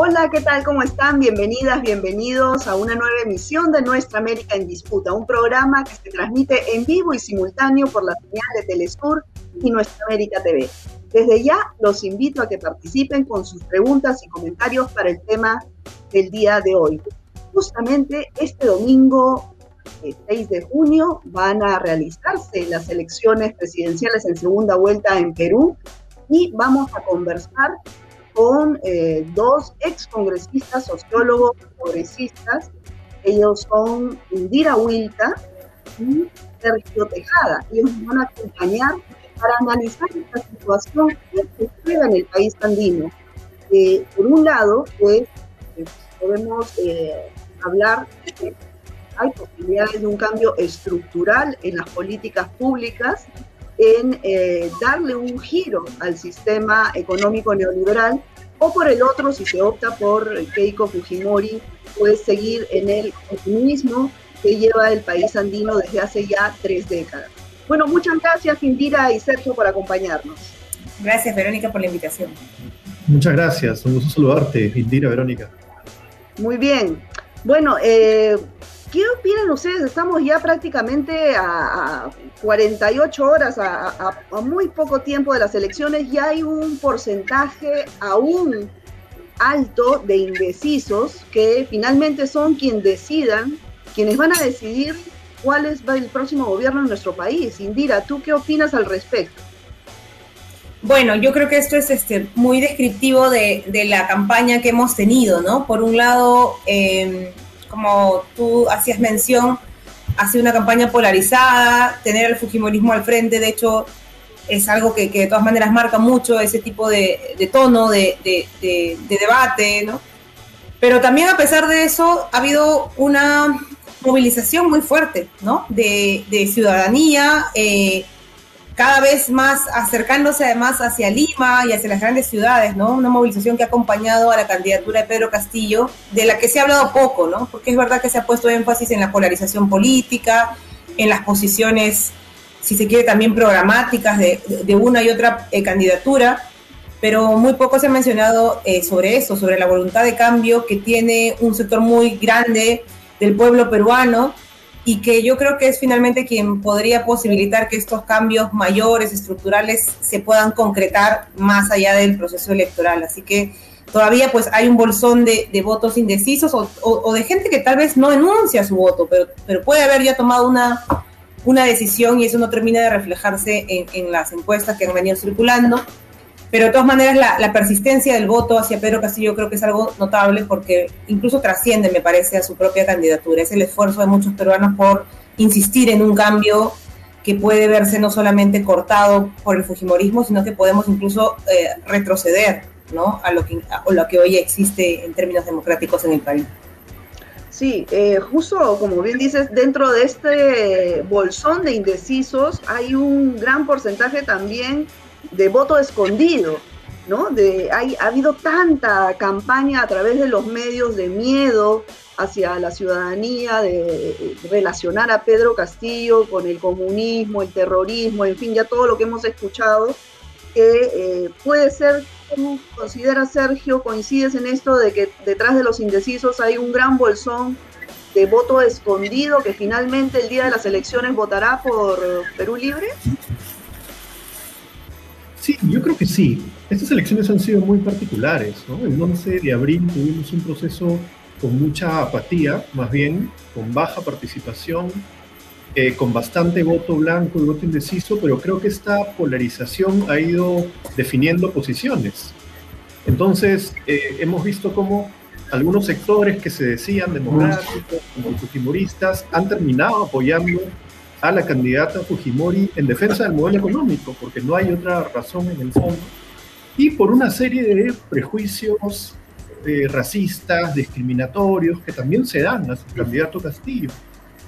Hola, ¿qué tal? ¿Cómo están? Bienvenidas, bienvenidos a una nueva emisión de Nuestra América en Disputa, un programa que se transmite en vivo y simultáneo por la señal de Telesur y Nuestra América TV. Desde ya los invito a que participen con sus preguntas y comentarios para el tema del día de hoy. Justamente este domingo 6 eh, de junio van a realizarse las elecciones presidenciales en segunda vuelta en Perú y vamos a conversar con eh, dos ex congresistas, sociólogos, progresistas. Ellos son Indira Huilta y Sergio Tejada. Ellos nos van a acompañar para analizar esta situación que se en el país andino. Eh, por un lado, pues eh, podemos hablar de que hay posibilidades de un cambio estructural en las políticas públicas en eh, darle un giro al sistema económico neoliberal, o por el otro, si se opta por Keiko Fujimori, pues seguir en el optimismo que lleva el país andino desde hace ya tres décadas. Bueno, muchas gracias Indira y Sergio por acompañarnos. Gracias Verónica por la invitación. Muchas gracias, un gusto saludarte, Indira, Verónica. Muy bien. Bueno, eh, ¿Qué opinan ustedes? Estamos ya prácticamente a, 48 horas, a, muy poco tiempo de las elecciones, ya hay un porcentaje aún alto de indecisos que finalmente son quienes decidan, quienes van a decidir cuál es el próximo gobierno en nuestro país. Indira, ¿tú qué opinas al respecto? Bueno, yo creo que esto es este, muy descriptivo de, la campaña que hemos tenido, ¿no? Por un lado, eh, como tú hacías mención, ha sido una campaña polarizada, tener el Fujimorismo al frente, de hecho, es algo que, de todas maneras marca mucho ese tipo de, tono de, debate, ¿no? Pero también a pesar de eso, ha habido una movilización muy fuerte, ¿no? De, ciudadanía, eh, cada vez más acercándose además hacia Lima y hacia las grandes ciudades, ¿no? Una movilización que ha acompañado a la candidatura de Pedro Castillo, de la que se ha hablado poco, ¿no? Porque es verdad que se ha puesto énfasis en la polarización política, en las posiciones, si se quiere, también programáticas de, una y otra eh, candidatura, pero muy poco se ha mencionado eh, sobre eso, sobre la voluntad de cambio que tiene un sector muy grande del pueblo peruano y que yo creo que es finalmente quien podría posibilitar que estos cambios mayores, estructurales, se puedan concretar más allá del proceso electoral. Así que todavía pues hay un bolsón de, votos indecisos o, de gente que tal vez no enuncia su voto, pero, pero puede haber ya tomado una, una decisión y eso no termina de reflejarse en, en las encuestas que han venido circulando. Pero de todas maneras, la, persistencia del voto hacia Pedro Castillo creo que es algo notable porque incluso trasciende, me parece, a su propia candidatura. Es el esfuerzo de muchos peruanos por insistir en un cambio que puede verse no solamente cortado por el Fujimorismo, sino que podemos incluso eh, retroceder ¿no? a, lo que, lo que hoy existe en términos democráticos en el país. Sí, eh, justo como bien dices, dentro de este bolsón de indecisos hay un gran porcentaje también de voto escondido, ¿no? De, hay, ha habido tanta campaña a través de los medios de miedo hacia la ciudadanía, de, relacionar a Pedro Castillo con el comunismo, el terrorismo, en fin, ya todo lo que hemos escuchado, que eh, puede ser, ¿cómo considera Sergio, coincides en esto de que detrás de los indecisos hay un gran bolsón de voto escondido que finalmente el día de las elecciones votará por Perú Libre? Sí, yo creo que sí. Estas elecciones han sido muy particulares. ¿no? El 11 de abril tuvimos un proceso con mucha apatía, más bien con baja participación, eh, con bastante voto blanco y voto indeciso, pero creo que esta polarización ha ido definiendo posiciones. Entonces, eh, hemos visto cómo algunos sectores que se decían democráticos, como fujimoristas, han terminado apoyando a la candidata Fujimori en defensa del modelo económico, porque no hay otra razón en el fondo, y por una serie de prejuicios eh, racistas, discriminatorios, que también se dan a su candidato Castillo.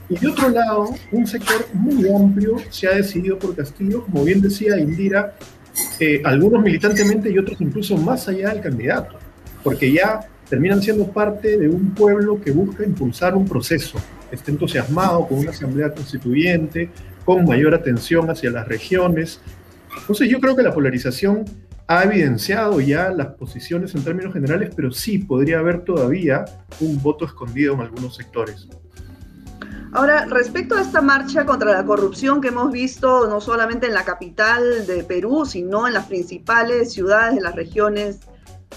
Y de otro lado, un sector muy amplio se ha decidido por Castillo, como bien decía Indira, eh, algunos militantemente y otros incluso más allá del candidato, porque ya terminan siendo parte de un pueblo que busca impulsar un proceso, esté entusiasmado con una asamblea constituyente, con mayor atención hacia las regiones. Entonces yo creo que la polarización ha evidenciado ya las posiciones en términos generales, pero sí podría haber todavía un voto escondido en algunos sectores. Ahora, respecto a esta marcha contra la corrupción que hemos visto no solamente en la capital de Perú, sino en las principales ciudades de las regiones,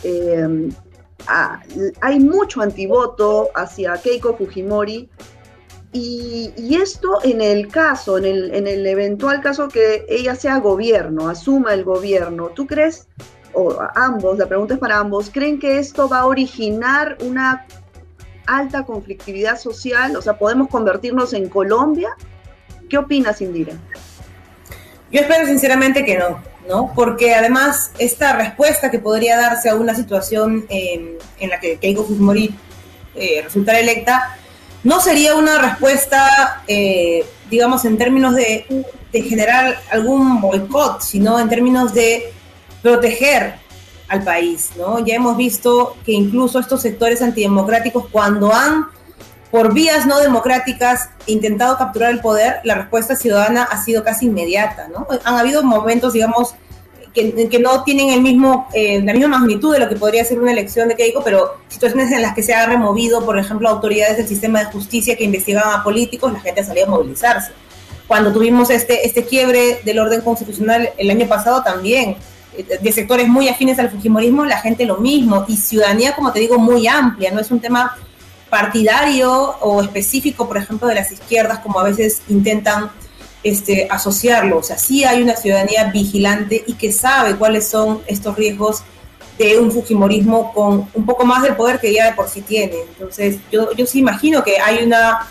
eh, hay mucho antivoto hacia Keiko Fujimori. Y, esto en el caso, en el eventual caso que ella sea gobierno, asuma el gobierno, ¿tú crees, o ambos, la pregunta es para ambos, ¿creen que esto va a originar una alta conflictividad social? O sea, ¿podemos convertirnos en Colombia? ¿Qué opinas, Indira? Yo espero sinceramente que no, ¿no? Porque además esta respuesta que podría darse a una situación en la que Keiko Fujimori eh, resultara electa, no sería una respuesta, eh, digamos, en términos de, de generar algún boicot, sino en términos de proteger al país, ¿no? Ya hemos visto que incluso estos sectores antidemocráticos, cuando han, por vías no democráticas, intentado capturar el poder, la respuesta ciudadana ha sido casi inmediata, ¿no? Han habido momentos, digamos, que, que no tienen el mismo, eh, la misma magnitud de lo que podría ser una elección de Keiko, pero situaciones en las que se ha removido, por ejemplo, autoridades del sistema de justicia que investigaban a políticos, la gente ha salido a movilizarse. Cuando tuvimos este, este quiebre del orden constitucional el año pasado también, de sectores muy afines al Fujimorismo, la gente lo mismo, y ciudadanía, como te digo, muy amplia, no es un tema partidario o específico, por ejemplo, de las izquierdas, como a veces intentan este, asociarlo. O sea, sí hay una ciudadanía vigilante y que sabe cuáles son estos riesgos de un Fujimorismo con un poco más del poder que ya de por sí tiene. Entonces, yo, yo sí imagino que hay una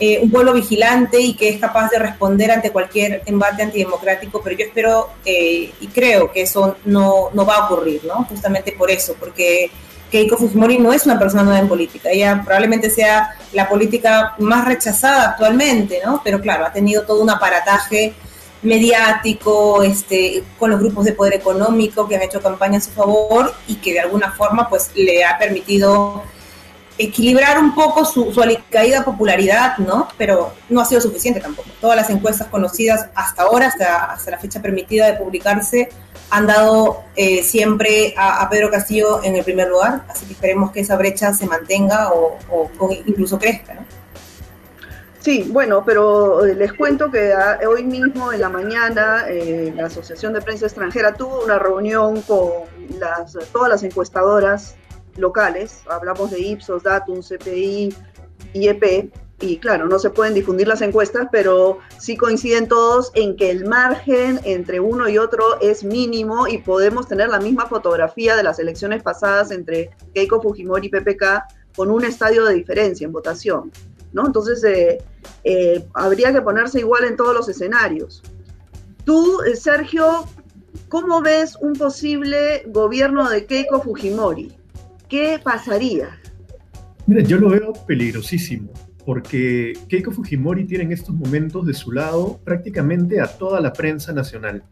eh, un pueblo vigilante y que es capaz de responder ante cualquier embate antidemocrático, pero yo espero eh, y creo que eso no, no, va a ocurrir, ¿no? Justamente por eso, porque Keiko Fujimori no es una persona nueva en política, ella probablemente sea la política más rechazada actualmente, ¿no? Pero claro, ha tenido todo un aparataje mediático, este, con los grupos de poder económico que han hecho campaña a su favor y que de alguna forma pues le ha permitido equilibrar un poco su, su caída popularidad, ¿no? Pero no ha sido suficiente tampoco. Todas las encuestas conocidas hasta ahora, hasta, hasta la fecha permitida de publicarse, han dado eh, siempre a, Pedro Castillo en el primer lugar, así que esperemos que esa brecha se mantenga o, incluso crezca, ¿no? Sí, bueno, pero eh, les cuento que ah, hoy mismo en la mañana eh, la Asociación de Prensa Extranjera tuvo una reunión con las, todas las encuestadoras locales, hablamos de Ipsos, Datum, CPI, IEP, y claro, no se pueden difundir las encuestas, pero sí coinciden todos en que el margen entre uno y otro es mínimo y podemos tener la misma fotografía de las elecciones pasadas entre Keiko Fujimori y PPK con un estadio de diferencia en votación. ¿no? Entonces, eh, eh, habría que ponerse igual en todos los escenarios. Tú, eh, Sergio, ¿cómo ves un posible gobierno de Keiko Fujimori? ¿qué pasaría? Mira, yo lo veo peligrosísimo, porque Keiko Fujimori tiene en estos momentos de su lado prácticamente a toda la prensa nacional.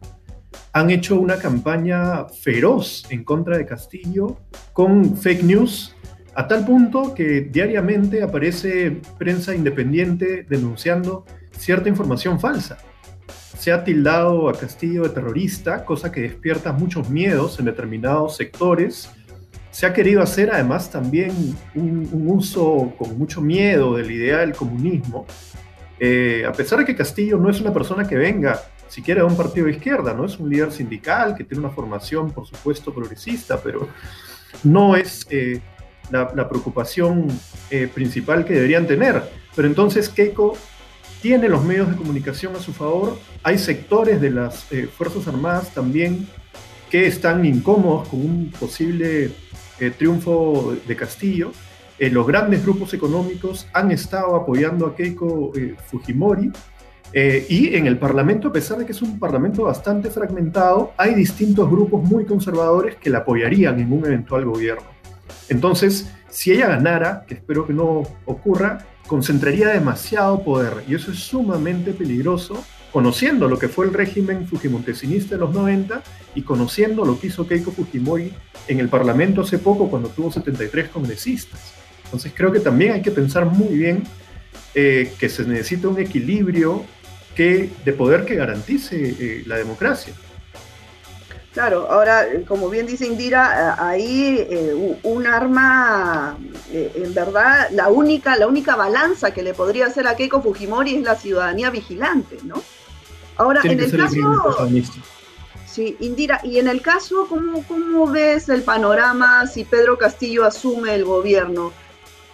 Han hecho una campaña feroz en contra de Castillo con fake news, a tal punto que diariamente aparece prensa independiente denunciando cierta información falsa. Se ha tildado a Castillo de terrorista, cosa que despierta muchos miedos en determinados sectores se ha querido hacer además también un, uso con mucho miedo de la idea del comunismo, eh, a pesar de que Castillo no es una persona que venga siquiera de un partido de izquierda, no es un líder sindical que tiene una formación, por supuesto, progresista, pero no es eh, la, preocupación eh, principal que deberían tener. Pero entonces Keiko tiene los medios de comunicación a su favor, hay sectores de las Fuerzas Armadas también que están incómodos con un posible eh, triunfo de Castillo, eh, los grandes grupos económicos han estado apoyando a Keiko eh, Fujimori y en el Parlamento, a pesar de que es un Parlamento bastante fragmentado, hay distintos grupos muy conservadores que la apoyarían en un eventual gobierno. Entonces, si ella ganara, que espero que no ocurra, concentraría demasiado poder y eso es sumamente peligroso conociendo lo que fue el régimen fujimontesinista en los 90 y conociendo lo que hizo Keiko Fujimori en el Parlamento hace poco cuando tuvo 73 congresistas. Entonces creo que también hay que pensar muy bien eh, que se necesita un equilibrio que, de poder que garantice eh, la democracia. Claro, ahora, como bien dice Indira, ahí eh, un arma, eh, en verdad, la única, la única balanza que le podría hacer a Keiko Fujimori es la ciudadanía vigilante, ¿no? Ahora, en el caso... Sí, Indira, y en el caso, ¿cómo, ¿cómo ves el panorama si Pedro Castillo asume el gobierno?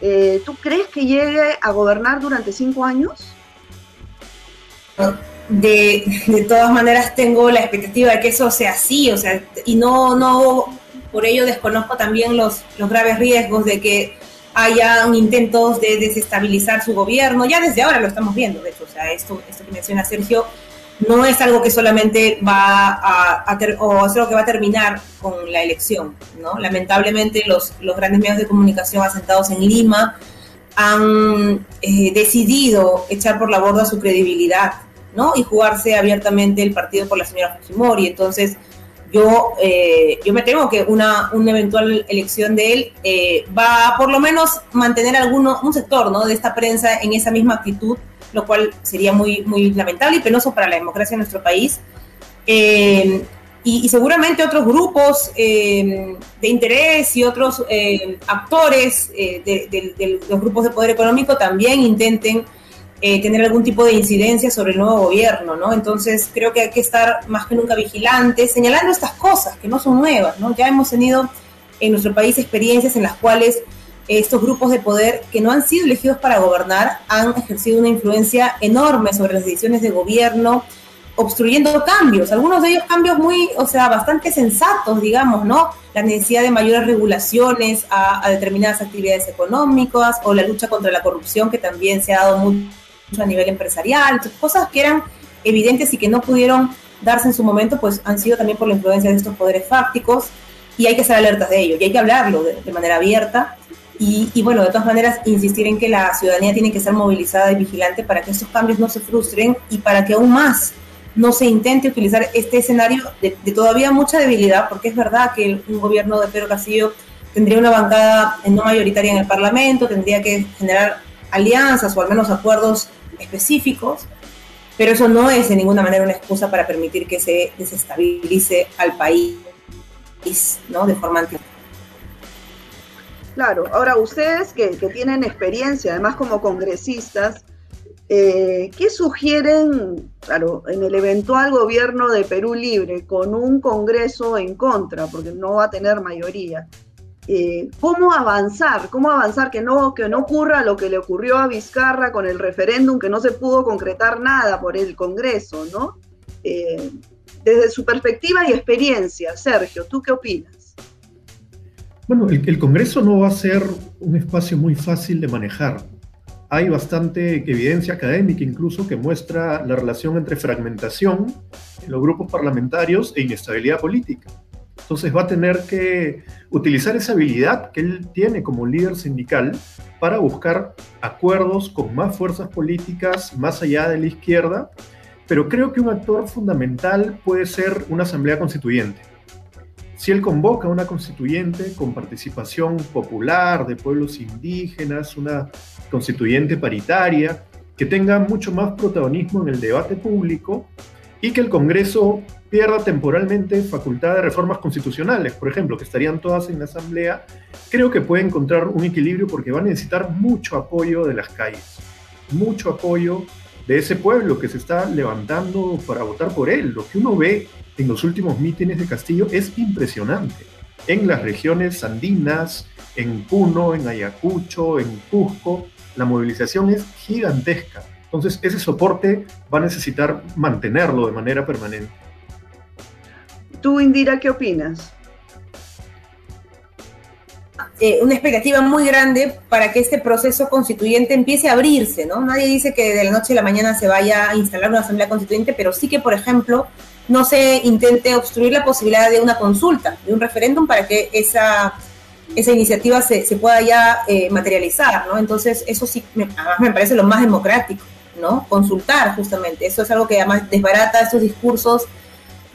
Eh, ¿Tú crees que llegue a gobernar durante cinco años? de, todas maneras tengo la expectativa de que eso sea así, o sea, y no, no, por ello desconozco también los, los graves riesgos de que haya intentos de desestabilizar su gobierno, ya desde ahora lo estamos viendo, de hecho, o sea, esto, esto que menciona Sergio no es algo que solamente va a, a o es algo que va a terminar con la elección, ¿no? Lamentablemente los, los grandes medios de comunicación asentados en Lima han eh, decidido echar por la borda su credibilidad y jugarse abiertamente el partido por la señora Fujimori. Entonces, yo, eh, yo me temo que una, una eventual elección de él eh, va a por lo menos mantener alguno, un sector ¿no? de esta prensa en esa misma actitud, lo cual sería muy, muy lamentable y penoso para la democracia en nuestro país. Eh, y, seguramente otros grupos de interés y otros actores de, de, los grupos de poder económico también intenten eh, tener algún tipo de incidencia sobre el nuevo gobierno, ¿no? Entonces creo que hay que estar más que nunca vigilantes, señalando estas cosas que no son nuevas, ¿no? Ya hemos tenido en nuestro país experiencias en las cuales estos grupos de poder que no han sido elegidos para gobernar han ejercido una influencia enorme sobre las decisiones de gobierno, obstruyendo cambios, algunos de ellos cambios muy, o sea, bastante sensatos, digamos, ¿no? La necesidad de mayores regulaciones a, a determinadas actividades económicas o la lucha contra la corrupción que también se ha dado muy a nivel empresarial, cosas que eran evidentes y que no pudieron darse en su momento, pues han sido también por la influencia de estos poderes fácticos y hay que ser alertas de ello y hay que hablarlo de, manera abierta y, bueno, de todas maneras, insistir en que la ciudadanía tiene que ser movilizada y vigilante para que estos cambios no se frustren y para que aún más no se intente utilizar este escenario de, todavía mucha debilidad, porque es verdad que un gobierno de Pedro Castillo tendría una bancada no mayoritaria en el Parlamento, tendría que generar alianzas o al menos acuerdos específicos, pero eso no es de ninguna manera una excusa para permitir que se desestabilice al país, ¿no? De forma anti Claro, ahora ustedes que, tienen experiencia, además como congresistas, eh, ¿qué sugieren, claro, en el eventual gobierno de Perú Libre, con un Congreso en contra, porque no va a tener mayoría? Eh, cómo avanzar, cómo avanzar, que no, que no ocurra lo que le ocurrió a Vizcarra con el referéndum, que no se pudo concretar nada por el Congreso, ¿no? Eh, desde su perspectiva y experiencia, Sergio, ¿tú qué opinas? Bueno, el, Congreso no va a ser un espacio muy fácil de manejar. Hay bastante evidencia académica incluso que muestra la relación entre fragmentación en los grupos parlamentarios e inestabilidad política. Entonces va a tener que utilizar esa habilidad que él tiene como líder sindical para buscar acuerdos con más fuerzas políticas más allá de la izquierda, pero creo que un actor fundamental puede ser una asamblea constituyente. Si él convoca una constituyente con participación popular de pueblos indígenas, una constituyente paritaria, que tenga mucho más protagonismo en el debate público y que el Congreso pierda temporalmente facultad de reformas constitucionales, por ejemplo, que estarían todas en la Asamblea, creo que puede encontrar un equilibrio porque va a necesitar mucho apoyo de las calles, mucho apoyo de ese pueblo que se está levantando para votar por él. Lo que uno ve en los últimos mítines de Castillo es impresionante. En las regiones andinas, en Puno, en Ayacucho, en Cusco, la movilización es gigantesca. Entonces, ese soporte va a necesitar mantenerlo de manera permanente. Tú, Indira, ¿qué opinas? Eh, una expectativa muy grande para que este proceso constituyente empiece a abrirse, ¿no? Nadie dice que de la noche a la mañana se vaya a instalar una asamblea constituyente, pero sí que, por ejemplo, no se intente obstruir la posibilidad de una consulta, de un referéndum para que esa, esa iniciativa se, pueda ya eh, materializar, ¿no? Entonces, eso sí, además me parece lo más democrático, ¿no? Consultar, justamente. Eso es algo que además desbarata estos discursos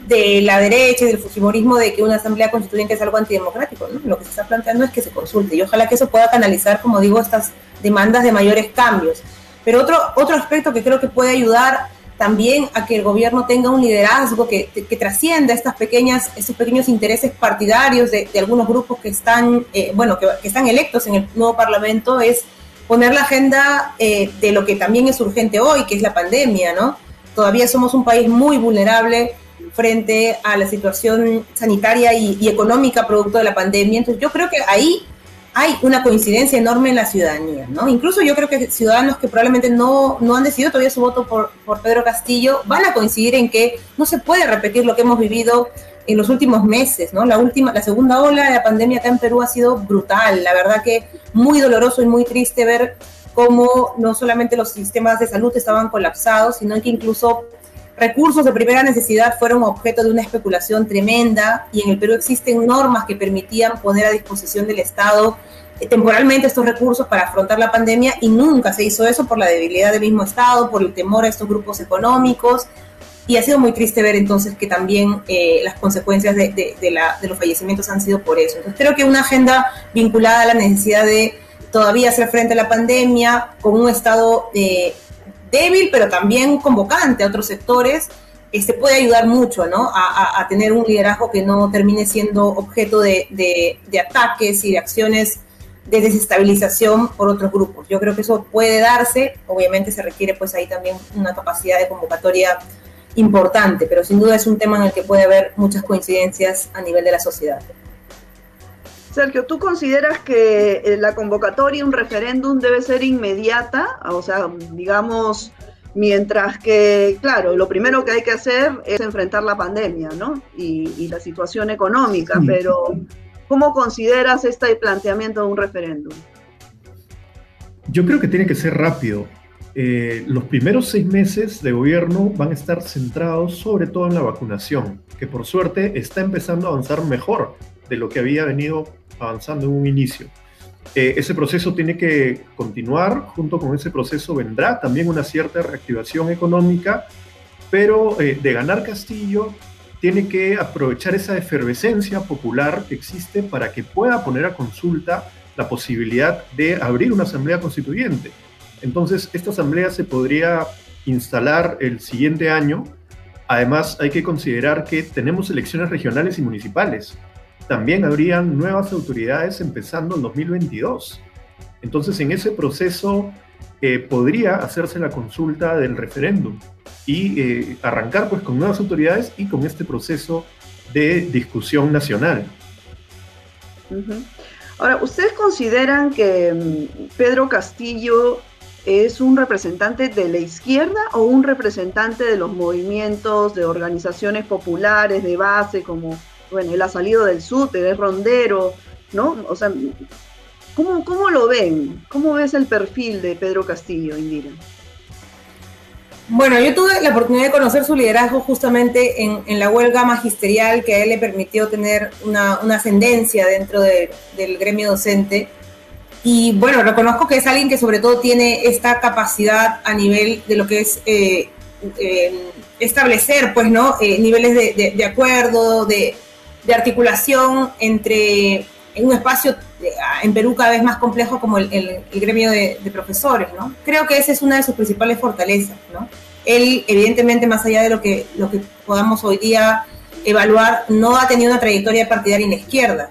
de la derecha y del fujimorismo de que una asamblea constituyente es algo antidemocrático. ¿no? Lo que se está planteando es que se consulte y ojalá que eso pueda canalizar, como digo, estas demandas de mayores cambios. Pero otro, otro aspecto que creo que puede ayudar también a que el gobierno tenga un liderazgo que, que trascienda estas pequeñas, estos pequeños intereses partidarios de, algunos grupos que están, eh, bueno, que, están electos en el nuevo Parlamento, es poner la agenda eh, de lo que también es urgente hoy, que es la pandemia, ¿no? Todavía somos un país muy vulnerable frente a la situación sanitaria y, y económica producto de la pandemia. Entonces yo creo que ahí hay una coincidencia enorme en la ciudadanía, ¿no? Incluso yo creo que ciudadanos que probablemente no, no han decidido todavía su voto por, por Pedro Castillo van a coincidir en que no se puede repetir lo que hemos vivido en los últimos meses, ¿no? La última, la segunda ola de la pandemia acá en Perú ha sido brutal, la verdad que muy doloroso y muy triste ver cómo no solamente los sistemas de salud estaban colapsados, sino que incluso recursos de primera necesidad fueron objeto de una especulación tremenda y en el Perú existen normas que permitían poner a disposición del Estado eh, temporalmente estos recursos para afrontar la pandemia y nunca se hizo eso por la debilidad del mismo Estado, por el temor a estos grupos económicos y ha sido muy triste ver entonces que también eh, las consecuencias de, de, los fallecimientos han sido por eso. Entonces creo que una agenda vinculada a la necesidad de todavía hacer frente a la pandemia con un Estado eh, débil, pero también convocante a otros sectores, este, puede ayudar mucho ¿no? a, tener un liderazgo que no termine siendo objeto de, de, ataques y de acciones de desestabilización por otros grupos. Yo creo que eso puede darse, obviamente se requiere pues ahí también una capacidad de convocatoria importante, pero sin duda es un tema en el que puede haber muchas coincidencias a nivel de la sociedad. Sergio, ¿tú consideras que eh, la convocatoria, un referéndum, debe ser inmediata? O sea, digamos, mientras que, claro, lo primero que hay que hacer es enfrentar la pandemia, ¿no? Y, la situación económica, pero ¿cómo consideras este planteamiento de un referéndum? Yo creo que tiene que ser rápido. Eh, los primeros seis meses de gobierno van a estar centrados sobre todo en la vacunación, que por suerte está empezando a avanzar mejor de lo que había venido avanzando en un inicio. Eh, ese proceso tiene que continuar, junto con ese proceso vendrá también una cierta reactivación económica, pero eh, de ganar Castillo tiene que aprovechar esa efervescencia popular que existe para que pueda poner a consulta la posibilidad de abrir una asamblea constituyente. Entonces, esta asamblea se podría instalar el siguiente año. Además, hay que considerar que tenemos elecciones regionales y municipales también habrían nuevas autoridades empezando en 2022. Entonces, en ese proceso eh, podría hacerse la consulta del referéndum y eh, arrancar pues con nuevas autoridades y con este proceso de discusión nacional. Ahora, ¿ustedes consideran que mm, Pedro Castillo es un representante de la izquierda o un representante de los movimientos, de organizaciones populares de base como bueno, él ha salido del SUTE, es rondero, ¿no? O sea, ¿cómo, ¿cómo lo ven? ¿Cómo ves el perfil de Pedro Castillo, Indira? Bueno, yo tuve la oportunidad de conocer su liderazgo justamente en, la huelga magisterial que a él le permitió tener una, ascendencia dentro del gremio docente. Y bueno, reconozco que es alguien que sobre todo tiene esta capacidad a nivel de lo que es eh, eh, establecer, pues, ¿no? Eh, niveles de, de acuerdo, de, de articulación entre en un espacio en Perú cada vez más complejo como el, gremio de, profesores, ¿no? Creo que esa es una de sus principales fortalezas, ¿no? Él, evidentemente, más allá de lo que, lo que podamos hoy día evaluar, no ha tenido una trayectoria partidaria en la izquierda,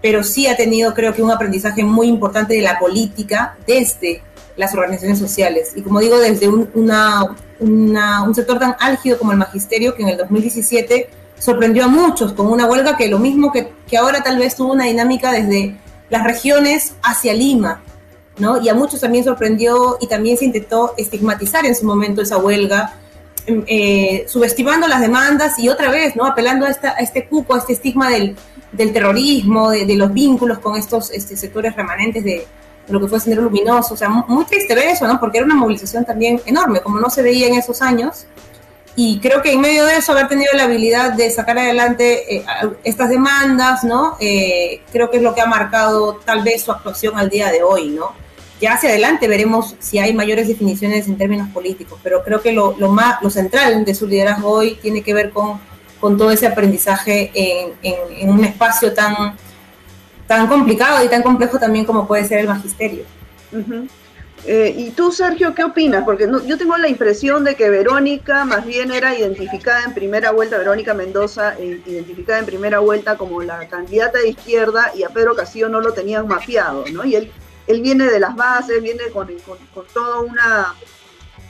pero sí ha tenido, creo que, un aprendizaje muy importante de la política desde las organizaciones sociales. Y como digo, desde un, una, un sector tan álgido como el magisterio, que en el 2017 sorprendió a muchos con una huelga que lo mismo que, que ahora tal vez tuvo una dinámica desde las regiones hacia Lima, ¿no? Y a muchos también sorprendió y también se intentó estigmatizar en su momento esa huelga, em, eh, subestimando las demandas y otra vez, ¿no? Apelando a, esta, a este cupo, a este estigma del, del terrorismo, de, los vínculos con estos este, sectores remanentes de, lo que fue Sendero Luminoso. O sea, muy triste ver eso, ¿no? Porque era una movilización también enorme, como no se veía en esos años y creo que en medio de eso haber tenido la habilidad de sacar adelante eh, estas demandas, ¿no? Eh, creo que es lo que ha marcado tal vez su actuación al día de hoy, ¿no? Ya hacia adelante veremos si hay mayores definiciones en términos políticos, pero creo que lo, más, lo central de su liderazgo hoy tiene que ver con, con todo ese aprendizaje en, un espacio tan, tan complicado y tan complejo también como puede ser el magisterio. Eh, ¿Y tú, Sergio, qué opinas? Porque yo tengo la impresión de que Verónica más bien era identificada en primera vuelta, Verónica Mendoza, eh, identificada en primera vuelta como la candidata de izquierda y a Pedro Castillo no lo tenían mapeado, ¿no? Y él, él viene de las bases, viene con, con, toda una...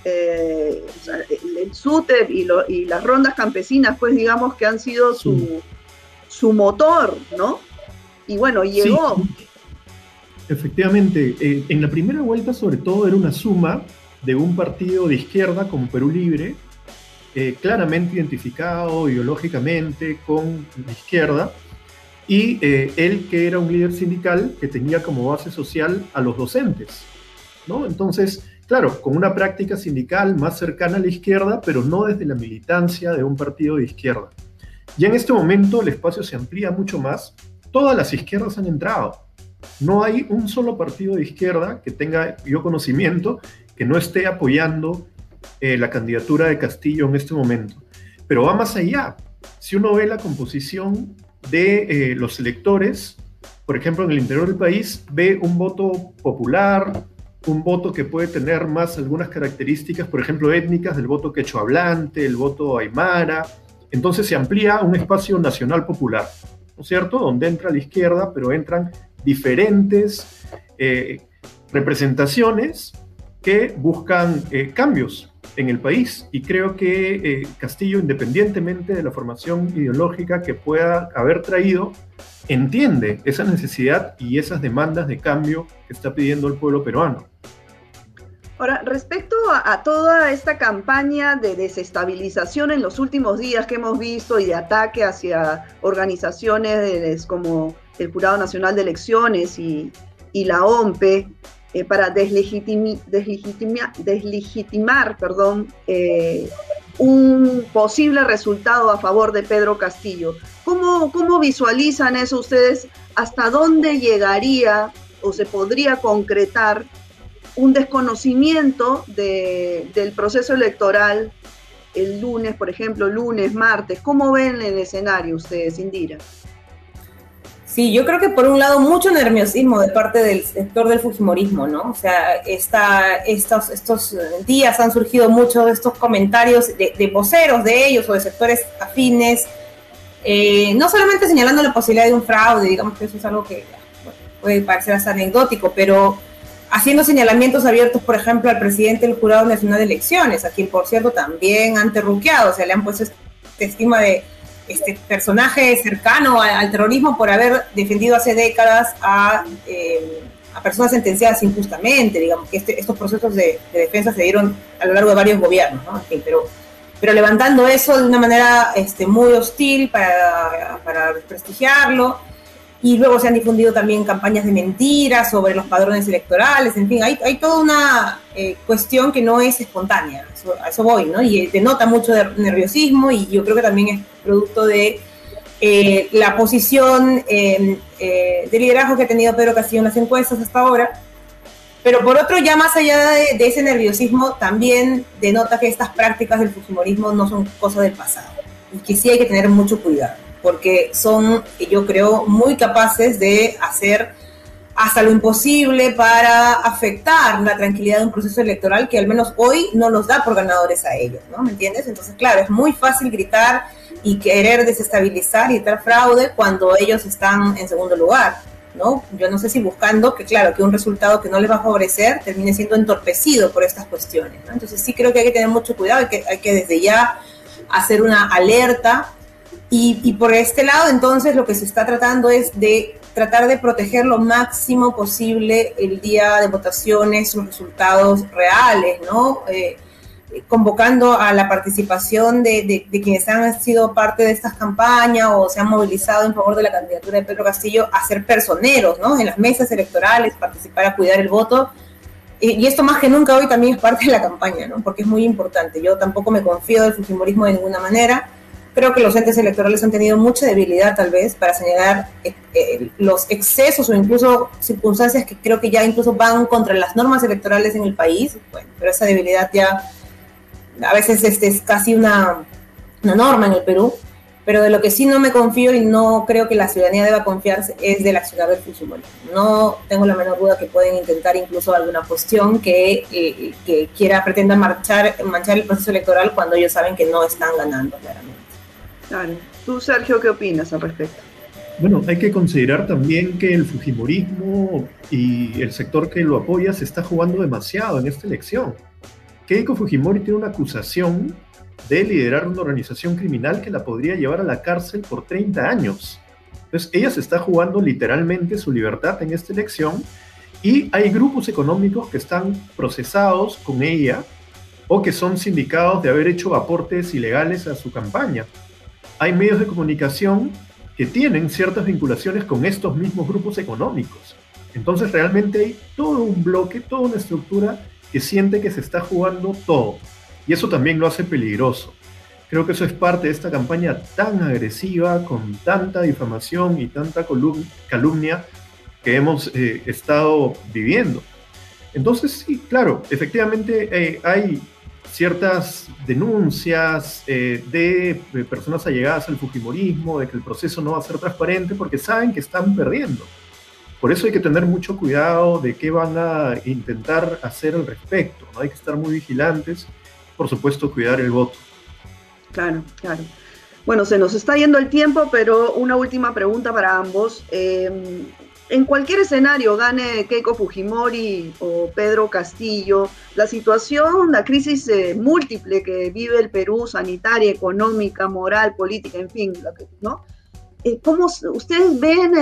Eh, el, SUTEP y, y, las rondas campesinas, pues digamos que han sido su, su motor, ¿no? Y bueno, llegó... Efectivamente, eh, en la primera vuelta sobre todo era una suma de un partido de izquierda como Perú Libre, eh, claramente identificado ideológicamente con la izquierda, y eh, él que era un líder sindical que tenía como base social a los docentes. ¿no? Entonces, claro, con una práctica sindical más cercana a la izquierda, pero no desde la militancia de un partido de izquierda. Y en este momento el espacio se amplía mucho más, todas las izquierdas han entrado no hay un solo partido de izquierda que tenga yo conocimiento que no esté apoyando eh, la candidatura de Castillo en este momento. Pero va más allá. Si uno ve la composición de eh, los electores, por ejemplo, en el interior del país, ve un voto popular, un voto que puede tener más algunas características, por ejemplo, étnicas del voto quechua hablante, el voto aymara. Entonces se amplía un espacio nacional popular, ¿no es cierto? Donde entra la izquierda, pero entran diferentes eh, representaciones que buscan eh, cambios en el país. Y creo que eh, Castillo, independientemente de la formación ideológica que pueda haber traído, entiende esa necesidad y esas demandas de cambio que está pidiendo el pueblo peruano. Ahora, respecto a, toda esta campaña de desestabilización en los últimos días que hemos visto y de ataque hacia organizaciones como el Jurado Nacional de Elecciones y, la OMPE eh, para deslegitimar perdón, eh, un posible resultado a favor de Pedro Castillo. ¿Cómo, ¿Cómo visualizan eso ustedes? ¿Hasta dónde llegaría o se podría concretar un desconocimiento del proceso electoral el lunes, por ejemplo, lunes, martes? ¿Cómo ven el escenario ustedes, Indira? Sí, yo creo que por un lado mucho nerviosismo de parte del sector del Fujimorismo, ¿no? O sea, esta, estos, estos días han surgido muchos de estos comentarios de, voceros de ellos o de sectores afines, eh, no solamente señalando la posibilidad de un fraude, digamos que eso es algo que puede parecer hasta anecdótico, pero haciendo señalamientos abiertos, por ejemplo, al presidente del Jurado Nacional de Elecciones, a quien, por cierto, también han terruqueado, o sea, le han puesto este estima de este personaje cercano al, terrorismo por haber defendido hace décadas a, eh, a personas sentenciadas injustamente, digamos que este, estos procesos de, defensa se dieron a lo largo de varios gobiernos, ¿no? pero, pero levantando eso de una manera este, muy hostil para, para desprestigiarlo y luego se han difundido también campañas de mentiras sobre los padrones electorales, en fin, hay, hay toda una eh, cuestión que no es espontánea, a eso voy, ¿no? Y denota mucho de nerviosismo y yo creo que también es producto de eh, la posición em, eh, de liderazgo que ha tenido Pedro Castillo en las encuestas hasta ahora. Pero por otro, ya más allá de, de ese nerviosismo, también denota que estas prácticas del fujimorismo no son cosas del pasado y que sí hay que tener mucho cuidado porque son, yo creo, muy capaces de hacer hasta lo imposible para afectar la tranquilidad de un proceso electoral que al menos hoy no los da por ganadores a ellos, ¿no? ¿Me entiendes? Entonces, claro, es muy fácil gritar y querer desestabilizar y dar fraude cuando ellos están en segundo lugar, ¿no? Yo no sé si buscando que, claro, que un resultado que no les va a favorecer termine siendo entorpecido por estas cuestiones, ¿no? Entonces sí creo que hay que tener mucho cuidado, y que, hay que desde ya hacer una alerta y, por este lado, entonces, lo que se está tratando es de tratar de proteger lo máximo posible el día de votaciones, los resultados reales, ¿no? Eh, convocando a la participación de, quienes han sido parte de estas campañas o se han movilizado en favor de la candidatura de Pedro Castillo a ser personeros, ¿no? En las mesas electorales, participar a cuidar el voto. Y, esto más que nunca hoy también es parte de la campaña, ¿no? Porque es muy importante. Yo tampoco me confío del fujimorismo de ninguna manera creo que los entes electorales han tenido mucha debilidad tal vez para señalar eh, eh, los excesos o incluso circunstancias que creo que ya incluso van contra las normas electorales en el país, bueno, pero esa debilidad ya a veces este, es casi una, una norma en el Perú. pero de lo que sí no me confío y no creo que la ciudadanía deba confiarse es de la ciudad del Fujimori. No tengo la menor duda que pueden intentar incluso alguna cuestión que, eh, que quiera, pretenda marchar, manchar el proceso electoral cuando ellos saben que no están ganando claramente. Claro. ¿Tú, Sergio, qué opinas al respecto? Bueno, hay que considerar también que el Fujimorismo y el sector que lo apoya se está jugando demasiado en esta elección. Keiko Fujimori tiene una acusación de liderar una organización criminal que la podría llevar a la cárcel por 30 años. Entonces, ella se está jugando literalmente su libertad en esta elección y hay grupos económicos que están procesados con ella o que son sindicados de haber hecho aportes ilegales a su campaña. Hay medios de comunicación que tienen ciertas vinculaciones con estos mismos grupos económicos. Entonces realmente hay todo un bloque, toda una estructura que siente que se está jugando todo. Y eso también lo hace peligroso. Creo que eso es parte de esta campaña tan agresiva, con tanta difamación y tanta calumnia que hemos eh, estado viviendo. Entonces, sí, claro, efectivamente eh, hay ciertas denuncias eh, de, de, personas allegadas al Fujimorismo, de que el proceso no va a ser transparente, porque saben que están perdiendo. Por eso hay que tener mucho cuidado de qué van a intentar hacer al respecto. ¿no? Hay que estar muy vigilantes por supuesto, cuidar el voto. Claro, claro. Bueno, se nos está yendo el tiempo, pero una última pregunta para ambos. Eh, en cualquier escenario, gane Keiko Fujimori o Pedro Castillo, la situación, la crisis eh, múltiple que vive el Perú, sanitaria, económica, moral, política, en fin, ¿no? Eh, ¿Cómo ustedes ven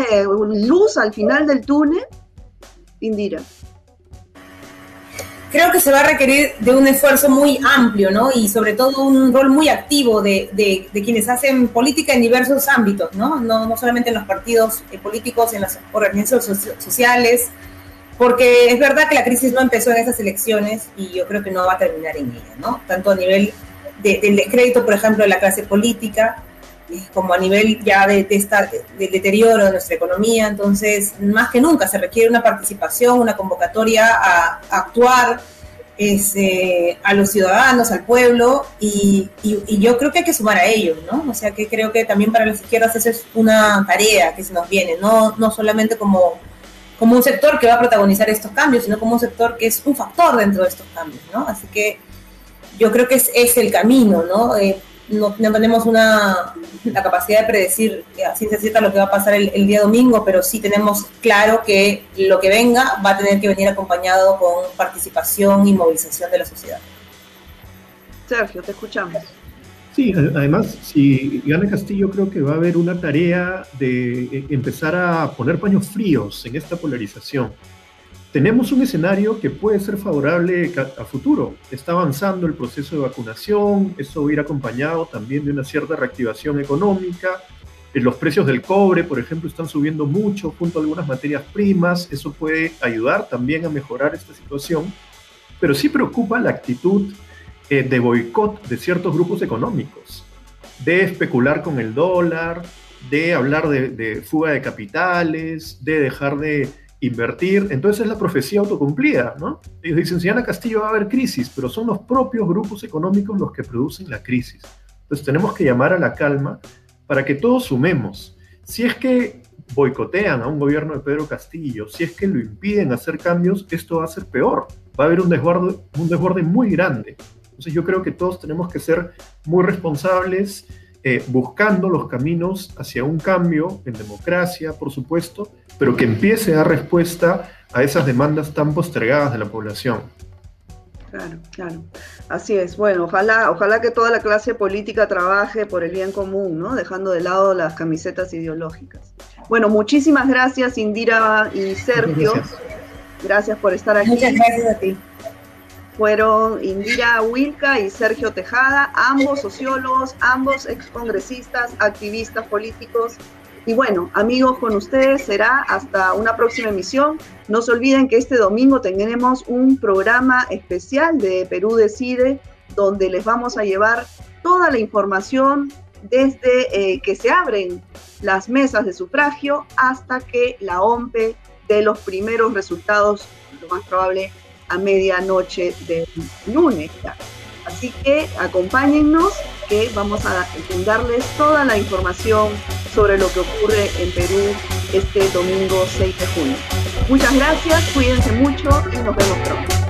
luz al final del túnel? Indira creo que se va a requerir de un esfuerzo muy amplio, ¿no? Y sobre todo un rol muy activo de, de, quienes hacen política en diversos ámbitos, ¿no? No, no solamente en los partidos eh, políticos, en las organizaciones sociales, porque es verdad que la crisis no empezó en esas elecciones y yo creo que no va a terminar en ella, ¿no? Tanto a nivel del descrédito, por ejemplo, de la clase política, como a nivel ya de, esta, del deterioro de nuestra economía. Entonces, más que nunca se requiere una participación, una convocatoria a, actuar este, a los ciudadanos, al pueblo, y, yo creo que hay que sumar a ellos, ¿no? O sea, que creo que también para las izquierdas esa es una tarea que se nos viene, no, no solamente como, como un sector que va a protagonizar estos cambios, sino como un sector que es un factor dentro de estos cambios, ¿no? Así que yo creo que es, es el camino, ¿no? Eh, no, tenemos una, la capacidad de predecir a ciencia cierta lo que va a pasar el, día domingo, pero sí tenemos claro que lo que venga va a tener que venir acompañado con participación y movilización de la sociedad. Sergio, te escuchamos. Sí, además, si gana Castillo, creo que va a haber una tarea de eh, empezar a poner paños fríos en esta polarización tenemos un escenario que puede ser favorable a futuro. Está avanzando el proceso de vacunación, eso va a ir acompañado también de una cierta reactivación económica. Eh, los precios del cobre, por ejemplo, están subiendo mucho junto a algunas materias primas. Eso puede ayudar también a mejorar esta situación. Pero sí preocupa la actitud eh, de boicot de ciertos grupos económicos, de especular con el dólar, de hablar de fuga de capitales, de dejar de invertir. Entonces es la profecía autocumplida, ¿no? Ellos dicen, si Ana Castillo va a haber crisis, pero son los propios grupos económicos los que producen la crisis. Entonces tenemos que llamar a la calma para que todos sumemos. Si es que boicotean a un gobierno de Pedro Castillo, si es que lo impiden hacer cambios, esto va a ser peor. Va a haber un desborde, un desborde muy grande. Entonces yo creo que todos tenemos que ser muy responsables, eh, buscando los caminos hacia un cambio en democracia, por supuesto, pero que empiece a dar respuesta a esas demandas tan postergadas de la población. Claro, claro. Así es. Bueno, ojalá, ojalá que toda la clase política trabaje por el bien común, ¿no? Dejando de lado las camisetas ideológicas. Bueno, muchísimas gracias, Indira y Sergio. Gracias, gracias por estar aquí. Muchas gracias a ti fueron Indira Wilka y Sergio Tejada, ambos sociólogos, ambos excongresistas, activistas políticos. Y bueno, amigos, con ustedes será hasta una próxima emisión. No se olviden que este domingo tendremos un programa especial de Perú Decide, donde les vamos a llevar toda la información desde eh, que se abren las mesas de sufragio hasta que la OMPE dé los primeros resultados, lo más probable a medianoche del lunes. Así que acompáñennos que vamos a darles toda la información sobre lo que ocurre en Perú este domingo 6 de junio. Muchas gracias, cuídense mucho y nos vemos pronto.